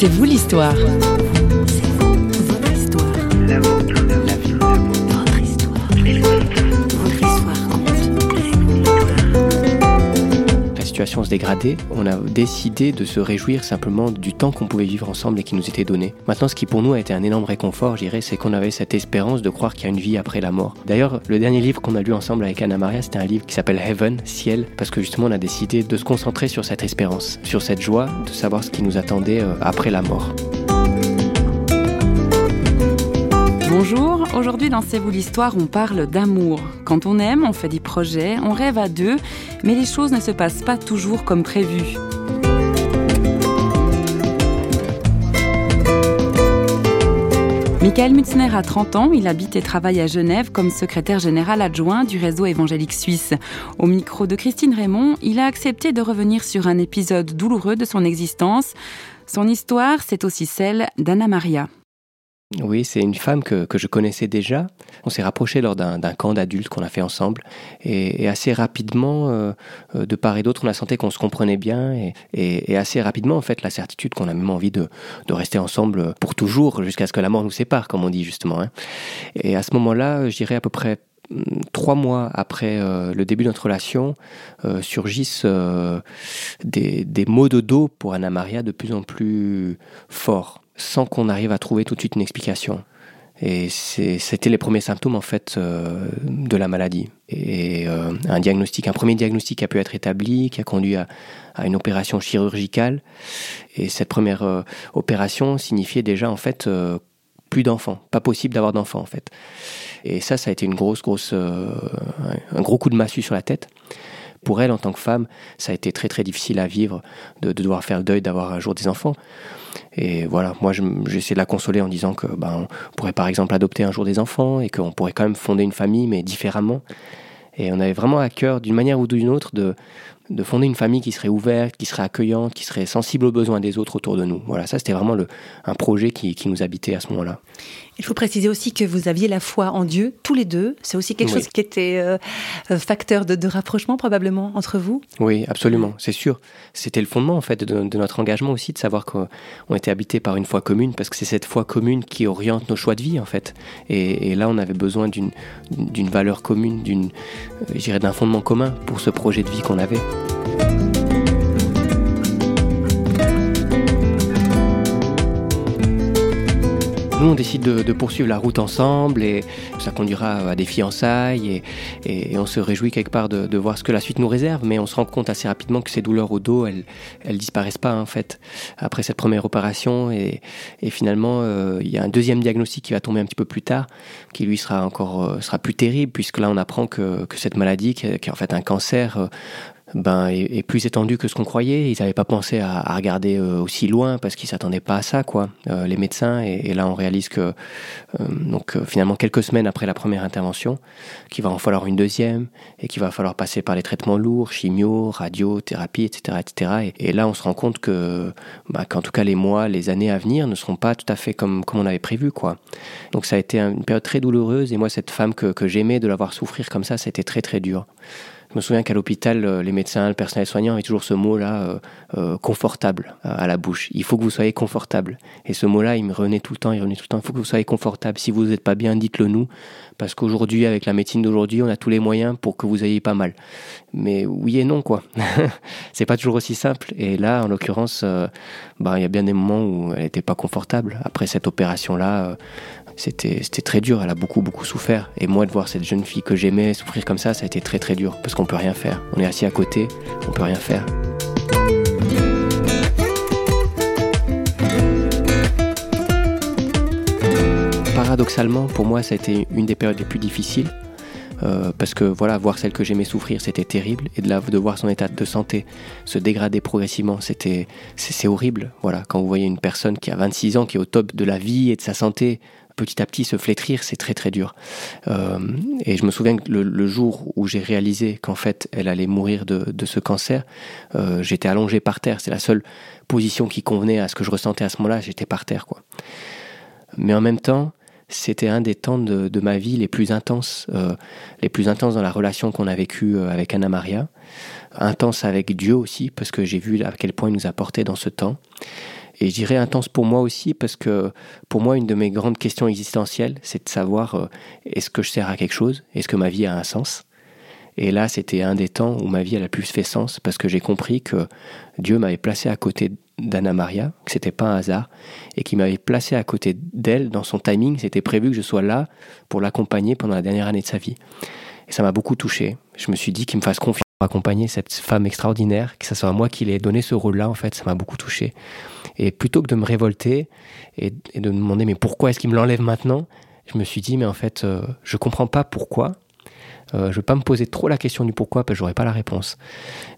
C'est vous l'histoire. Situation se dégradait, on a décidé de se réjouir simplement du temps qu'on pouvait vivre ensemble et qui nous était donné. Maintenant, ce qui pour nous a été un énorme réconfort, je dirais, c'est qu'on avait cette espérance de croire qu'il y a une vie après la mort. D'ailleurs, le dernier livre qu'on a lu ensemble avec Anna Maria, c'était un livre qui s'appelle Heaven, Ciel, parce que justement, on a décidé de se concentrer sur cette espérance, sur cette joie de savoir ce qui nous attendait euh, après la mort. Bonjour, aujourd'hui dans C'est vous l'histoire, on parle d'amour. Quand on aime, on fait des projets, on rêve à deux, mais les choses ne se passent pas toujours comme prévu. Michael Mutzner a 30 ans, il habite et travaille à Genève comme secrétaire général adjoint du réseau évangélique suisse. Au micro de Christine Raymond, il a accepté de revenir sur un épisode douloureux de son existence. Son histoire, c'est aussi celle d'Anna Maria. Oui, c'est une femme que, que, je connaissais déjà. On s'est rapproché lors d'un camp d'adultes qu'on a fait ensemble. Et, et assez rapidement, euh, euh de part et d'autre, on a senti qu'on se comprenait bien. Et, et, et, assez rapidement, en fait, la certitude qu'on a même envie de, de rester ensemble pour toujours, jusqu'à ce que la mort nous sépare, comme on dit justement. Hein. Et à ce moment-là, je dirais à peu près mm, trois mois après euh, le début de notre relation, euh, surgissent euh, des, des maux de dos pour Anna Maria de plus en plus forts sans qu'on arrive à trouver tout de suite une explication. Et c'était les premiers symptômes en fait euh, de la maladie. Et euh, un diagnostic, un premier diagnostic a pu être établi, qui a conduit à, une opération chirurgicale. Et cette première euh, opération signifiait déjà en fait plus d'enfants, pas possible d'avoir d'enfants en fait. Et ça, ça a été une grosse, grosse, un gros coup de massue sur la tête. Pour elle, en tant que femme, ça a été très très difficile à vivre de, de devoir faire le deuil d'avoir un jour des enfants. Et voilà, moi j'essaie de la consoler en disant que ben, on pourrait par exemple adopter un jour des enfants et qu'on pourrait quand même fonder une famille, mais différemment. Et on avait vraiment à cœur, d'une manière ou d'une autre, de, de fonder une famille qui serait ouverte, qui serait accueillante, qui serait sensible aux besoins des autres autour de nous. Voilà, ça c'était vraiment le, un projet qui, qui nous habitait à ce moment-là. Il faut préciser aussi que vous aviez la foi en Dieu, tous les deux. C'est aussi quelque oui. chose qui était euh, facteur de, de, rapprochement probablement entre vous. Oui, absolument, c'est sûr. C'était le fondement en fait de, de, notre engagement aussi, de savoir qu'on était habité par une foi commune, parce que c'est cette foi commune qui oriente nos choix de vie en fait. Et, et là, on avait besoin d'une valeur commune, d'une, euh, d'un fondement commun pour ce projet de vie qu'on avait. Nous, on décide de, de, poursuivre la route ensemble et ça conduira à des fiançailles et, et, et on se réjouit quelque part de, de, voir ce que la suite nous réserve. Mais on se rend compte assez rapidement que ces douleurs au dos, elles, elles disparaissent pas en fait après cette première opération et, et finalement euh, il y a un deuxième diagnostic qui va tomber un petit peu plus tard, qui lui sera encore euh, sera plus terrible puisque là on apprend que, que cette maladie, qui est, qui est en fait un cancer, euh, ben, est, plus étendu que ce qu'on croyait. Ils n'avaient pas pensé à, regarder euh, aussi loin parce qu'ils s'attendaient pas à ça, quoi, euh, les médecins. Et, là, on réalise que, euh, donc, finalement, quelques semaines après la première intervention, qu'il va en falloir une deuxième et qu'il va falloir passer par les traitements lourds, chimio, radiothérapie, etc., etc. Et, là, on se rend compte que, bah, qu'en tout cas, les mois, les années à venir ne seront pas tout à fait comme, comme on avait prévu, quoi. Donc, ça a été une période très douloureuse. Et moi, cette femme que, que j'aimais, de la voir souffrir comme ça, c'était très, très dur. Je me souviens qu'à l'hôpital, euh, les médecins, le personnel soignant avaient toujours ce mot-là, euh, euh, confortable, à la bouche. Il faut que vous soyez confortable. Et ce mot-là, il me revenait tout le temps, il revenait tout le temps. Il faut que vous soyez confortable. Si vous n'êtes pas bien, dites-le nous. Parce qu'aujourd'hui, avec la médecine d'aujourd'hui, on a tous les moyens pour que vous ayez pas mal. Mais oui et non, quoi. c'est pas toujours aussi simple. Et là, en l'occurrence, bah, il y a bien des moments où elle n'était pas confortable. Après cette opération-là, c'était très dur. Elle a beaucoup, beaucoup souffert. Et moi, de voir cette jeune fille que j'aimais souffrir comme ça, ça a été très, très dur. Parce qu'on peut rien faire. On est assis à côté, on peut rien faire. Paradoxalement, pour moi, ça a été une des périodes les plus difficiles. Euh, parce que voilà, voir celle que j'aimais souffrir, c'était terrible, et de, la, de voir son état de santé se dégrader progressivement, c'était c'est horrible. Voilà, quand vous voyez une personne qui a 26 ans, qui est au top de la vie et de sa santé, petit à petit se flétrir, c'est très très dur. Euh, et je me souviens que le, jour où j'ai réalisé qu'en fait elle allait mourir de, de ce cancer, euh, j'étais allongé par terre. C'est la seule position qui convenait à ce que je ressentais à ce moment-là. J'étais par terre, quoi. Mais en même temps, c'était un des temps de, de, ma vie les plus intenses, euh, les plus intenses dans la relation qu'on a vécue avec Anna Maria, intense avec Dieu aussi, parce que j'ai vu à quel point il nous a porté dans ce temps. Et je dirais intense pour moi aussi parce que pour moi, une de mes grandes questions existentielles, c'est de savoir euh, est-ce que je sers à quelque chose? Est-ce que ma vie a un sens? Et là, c'était un des temps où ma vie a le plus fait sens parce que j'ai compris que Dieu m'avait placé à côté d'Anna Maria, que c'était pas un hasard, et qu'il m'avait placé à côté d'elle dans son timing. C'était prévu que je sois là pour l'accompagner pendant la dernière année de sa vie. Et ça m'a beaucoup touché. Je me suis dit qu'il me fasse confiance accompagner cette femme extraordinaire, que ce soit moi qui l'ai donné ce rôle-là, en fait, ça m'a beaucoup touché. Et plutôt que de me révolter et, de me demander mais pourquoi est-ce qu'il me l'enlève maintenant, je me suis dit mais en fait euh, je comprends pas pourquoi. Euh, je ne vais pas me poser trop la question du pourquoi parce que j'aurai pas la réponse.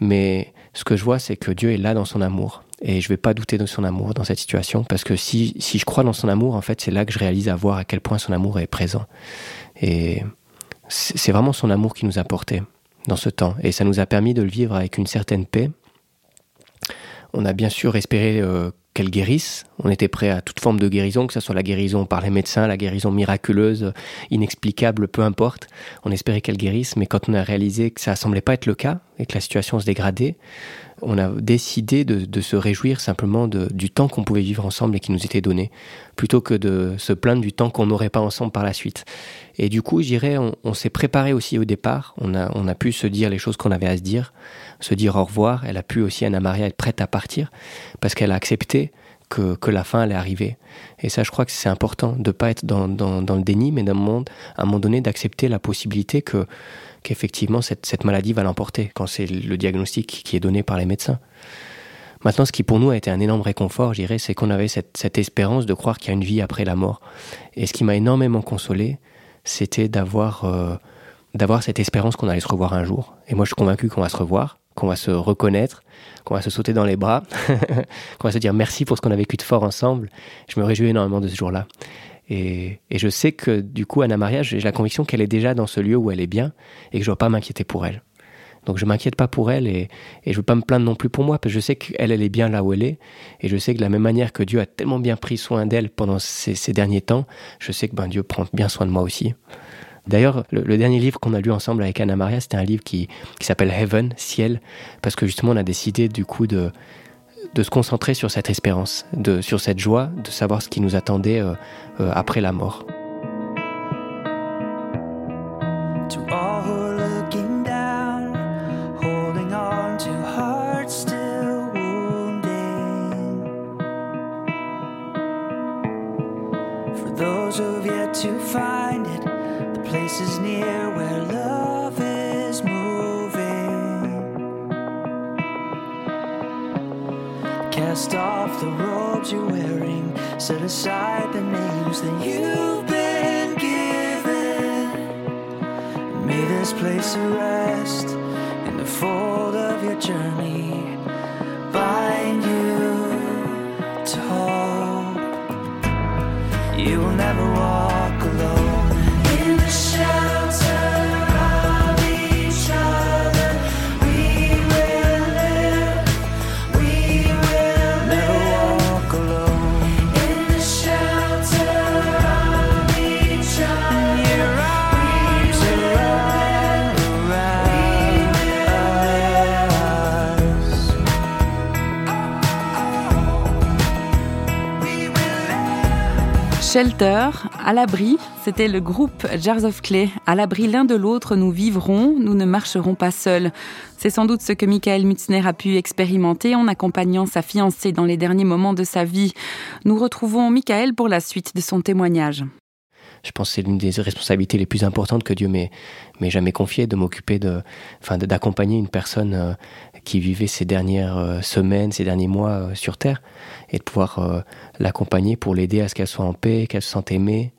Mais ce que je vois c'est que Dieu est là dans son amour et je vais pas douter de son amour dans cette situation parce que si, si je crois dans son amour en fait c'est là que je réalise à voir à quel point son amour est présent. Et c'est vraiment son amour qui nous a portés dans ce temps et ça nous a permis de le vivre avec une certaine paix. On a bien sûr espéré euh, qu'elle guérisse. On était prêt à toute forme de guérison, que ce soit la guérison par les médecins, la guérison miraculeuse, inexplicable, peu importe. On espérait qu'elle guérisse, mais quand on a réalisé que ça semblait pas être le cas et que la situation se dégradait, on a décidé de, se réjouir simplement du temps qu'on pouvait vivre ensemble et qui nous était donné, plutôt que de se plaindre du temps qu'on n'aurait pas ensemble par la suite. Et du coup, je dirais, on, s'est préparé aussi au départ. On a, on a pu se dire les choses qu'on avait à se dire se dire au revoir. Elle a pu aussi, Anna Maria, être prête à partir parce qu'elle a accepté que, que, la fin allait arriver. Et ça, je crois que c'est important de ne pas être dans, dans, le déni, mais d'un monde, à un moment donné, d'accepter la possibilité que qu'effectivement cette, cette maladie va l'emporter quand c'est le diagnostic qui est donné par les médecins. Maintenant, ce qui pour nous a été un énorme réconfort, je dirais, c'est qu'on avait cette, cette, espérance de croire qu'il y a une vie après la mort. Et ce qui m'a énormément consolé, c'était d'avoir euh, d'avoir cette espérance qu'on allait se revoir un jour. Et moi, je suis convaincu qu'on va se revoir qu'on va se reconnaître, qu'on va se sauter dans les bras, qu'on va se dire merci pour ce qu'on a vécu de fort ensemble. Je me réjouis énormément de ce jour-là. Et, je sais que du coup, Anna Maria, j'ai la conviction qu'elle est déjà dans ce lieu où elle est bien et que je ne dois pas m'inquiéter pour elle. Donc je m'inquiète pas pour elle et, et je veux pas me plaindre non plus pour moi parce que je sais qu'elle, elle est bien là où elle est et je sais que de la même manière que Dieu a tellement bien pris soin d'elle pendant ces, ces, derniers temps, je sais que ben, Dieu prend bien soin de moi aussi. D'ailleurs, le, dernier livre qu'on a lu ensemble avec Anna Maria, c'était un livre qui, qui s'appelle Heaven, Ciel, parce que justement on a décidé du coup de, de se concentrer sur cette espérance, de, sur cette joie, de savoir ce qui nous attendait euh, euh, après la mort. Cast off the robes you're wearing, set aside the names that you've been given. May this place of rest in the fold of your journey bind you to Shelter, à l'abri, c'était le groupe Jars of Clay. À l'abri l'un de l'autre, nous vivrons, nous ne marcherons pas seuls. C'est sans doute ce que Michael Mutzner a pu expérimenter en accompagnant sa fiancée dans les derniers moments de sa vie. Nous retrouvons Michael pour la suite de son témoignage. Je pense que c'est l'une des responsabilités les plus importantes que Dieu m'ait jamais confiées, de m'occuper de, enfin, d'accompagner une personne euh, qui vivait ces dernières euh, semaines, ces derniers mois euh, sur Terre et de pouvoir l'accompagner pour l'aider à ce qu'elle soit en paix, qu'elle se sente aimée.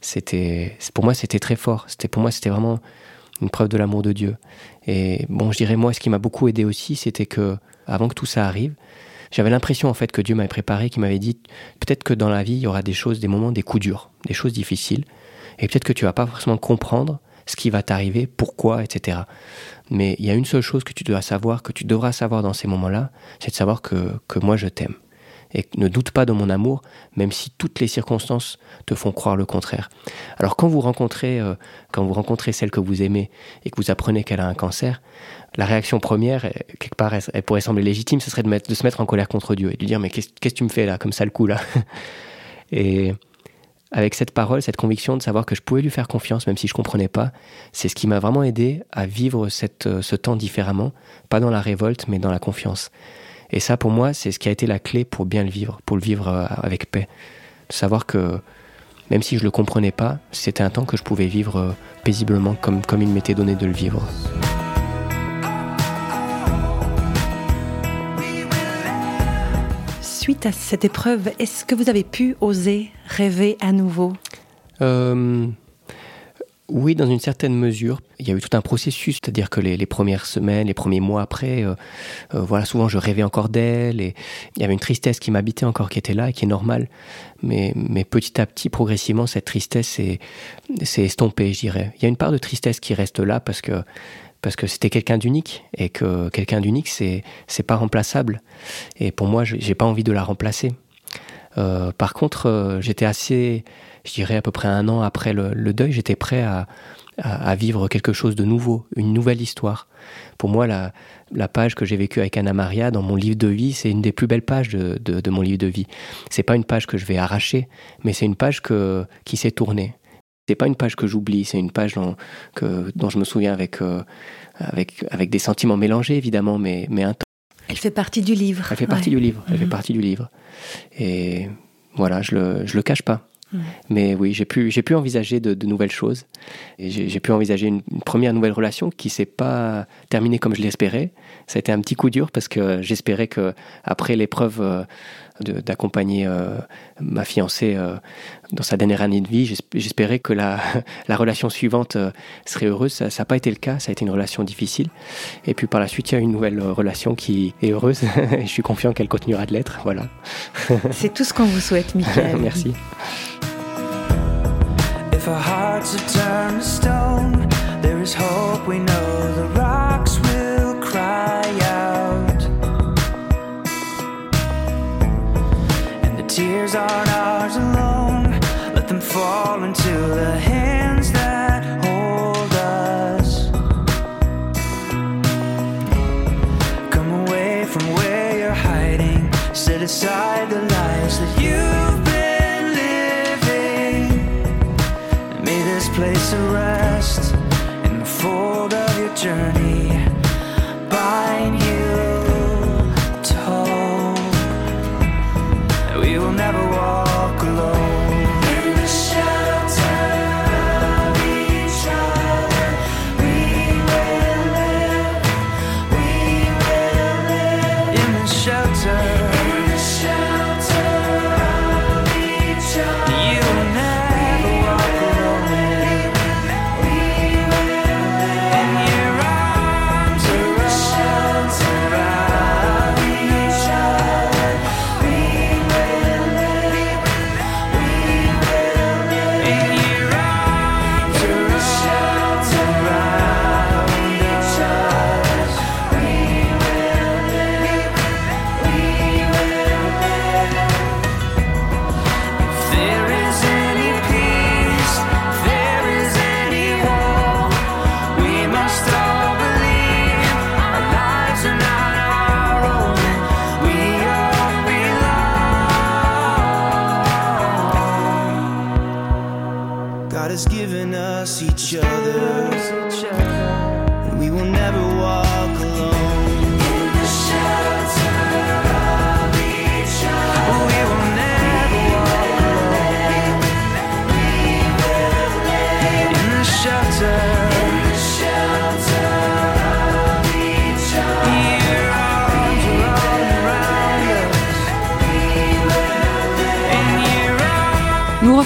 C'était, pour moi, c'était très fort. C'était pour moi, c'était vraiment une preuve de l'amour de Dieu. Et bon, je dirais moi, ce qui m'a beaucoup aidé aussi, c'était que avant que tout ça arrive, j'avais l'impression en fait que Dieu m'avait préparé, qu'il m'avait dit peut-être que dans la vie il y aura des choses, des moments, des coups durs, des choses difficiles, et peut-être que tu vas pas forcément comprendre ce qui va t'arriver, pourquoi, etc. Mais il y a une seule chose que tu dois savoir, que tu devras savoir dans ces moments-là, c'est de savoir que, que moi je t'aime et ne doute pas de mon amour, même si toutes les circonstances te font croire le contraire. Alors quand vous rencontrez, euh, quand vous rencontrez celle que vous aimez et que vous apprenez qu'elle a un cancer, la réaction première, quelque part, elle, pourrait sembler légitime, ce serait de, se mettre en colère contre Dieu et de lui dire mais qu'est-ce que tu me fais là, comme ça le coup là? Et avec cette parole, cette conviction de savoir que je pouvais lui faire confiance, même si je comprenais pas, c'est ce qui m'a vraiment aidé à vivre cette, euh, ce temps différemment, pas dans la révolte, mais dans la confiance. Et ça, pour moi, c'est ce qui a été la clé pour bien le vivre, pour le vivre euh, avec paix. De savoir que même si je le comprenais pas, c'était un temps que je pouvais vivre euh, paisiblement comme, comme il m'était donné de le vivre. Suite à cette épreuve, est-ce que vous avez pu oser rêver à nouveau? Euh, oui, dans une certaine mesure. Il y a eu tout un processus, c'est-à-dire que les, premières semaines, les premiers mois après, euh, euh, voilà, souvent je rêvais encore d'elle et il y avait une tristesse qui m'habitait encore, qui était là et qui est normale. Mais, mais petit à petit, progressivement, cette tristesse s'est estompée, je dirais. Il y a une part de tristesse qui reste là parce que parce que c'était quelqu'un d'unique et que quelqu'un d'unique c'est c'est pas remplaçable et pour moi j'ai pas envie de la remplacer. Euh, par contre, j'étais assez je dirais à peu près un an après le, deuil, j'étais prêt à, à, vivre quelque chose de nouveau, une nouvelle histoire. Pour moi, la, la page que j'ai vécue avec Anna Maria dans mon livre de vie, c'est une des plus belles pages de, de, mon livre de vie. C'est pas une page que je vais arracher, mais c'est une page que, qui s'est tournée. C'est pas une page que j'oublie, c'est une page dont, que, dont je me souviens avec, euh, avec, avec des sentiments mélangés, évidemment, mais, mais un temps. Elle fait partie du livre. Elle fait partie du livre. Elle fait mhm. partie du livre. Et voilà, je le, je le cache pas. Mais oui, j'ai pu, j'ai pu envisager de, nouvelles choses. Et j'ai pu envisager une, première nouvelle relation qui s'est pas terminée comme je l'espérais. Ça a été un petit coup dur parce que j'espérais que après l'épreuve euh, d'accompagner euh, ma fiancée euh, dans sa dernière année de vie, j'espérais que la, la, relation suivante serait heureuse. Ça n'a pas été le cas. Ça a été une relation difficile. Et puis par la suite, il y a une nouvelle relation qui est heureuse. et je suis confiant qu'elle continuera de l'être. Voilà. C'est tout ce qu'on vous souhaite, Michael. Merci. If our hearts are turned to stone, there is hope. We know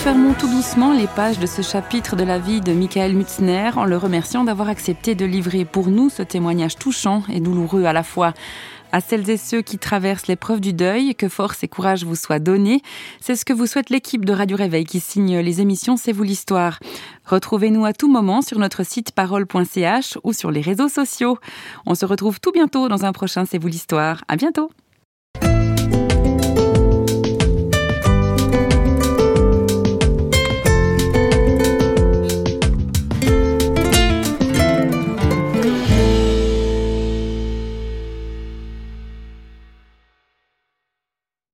fermons tout doucement les pages de ce chapitre de la vie de Michael Mutzner en le remerciant d'avoir accepté de livrer pour nous ce témoignage touchant et douloureux à la fois. À celles et ceux qui traversent l'épreuve du deuil, que force et courage vous soient donnés. C'est ce que vous souhaite l'équipe de Radio Réveil qui signe les émissions C'est vous l'histoire. Retrouvez-nous à tout moment sur notre site parole.ch ou sur les réseaux sociaux. On se retrouve tout bientôt dans un prochain C'est vous l'histoire. À bientôt.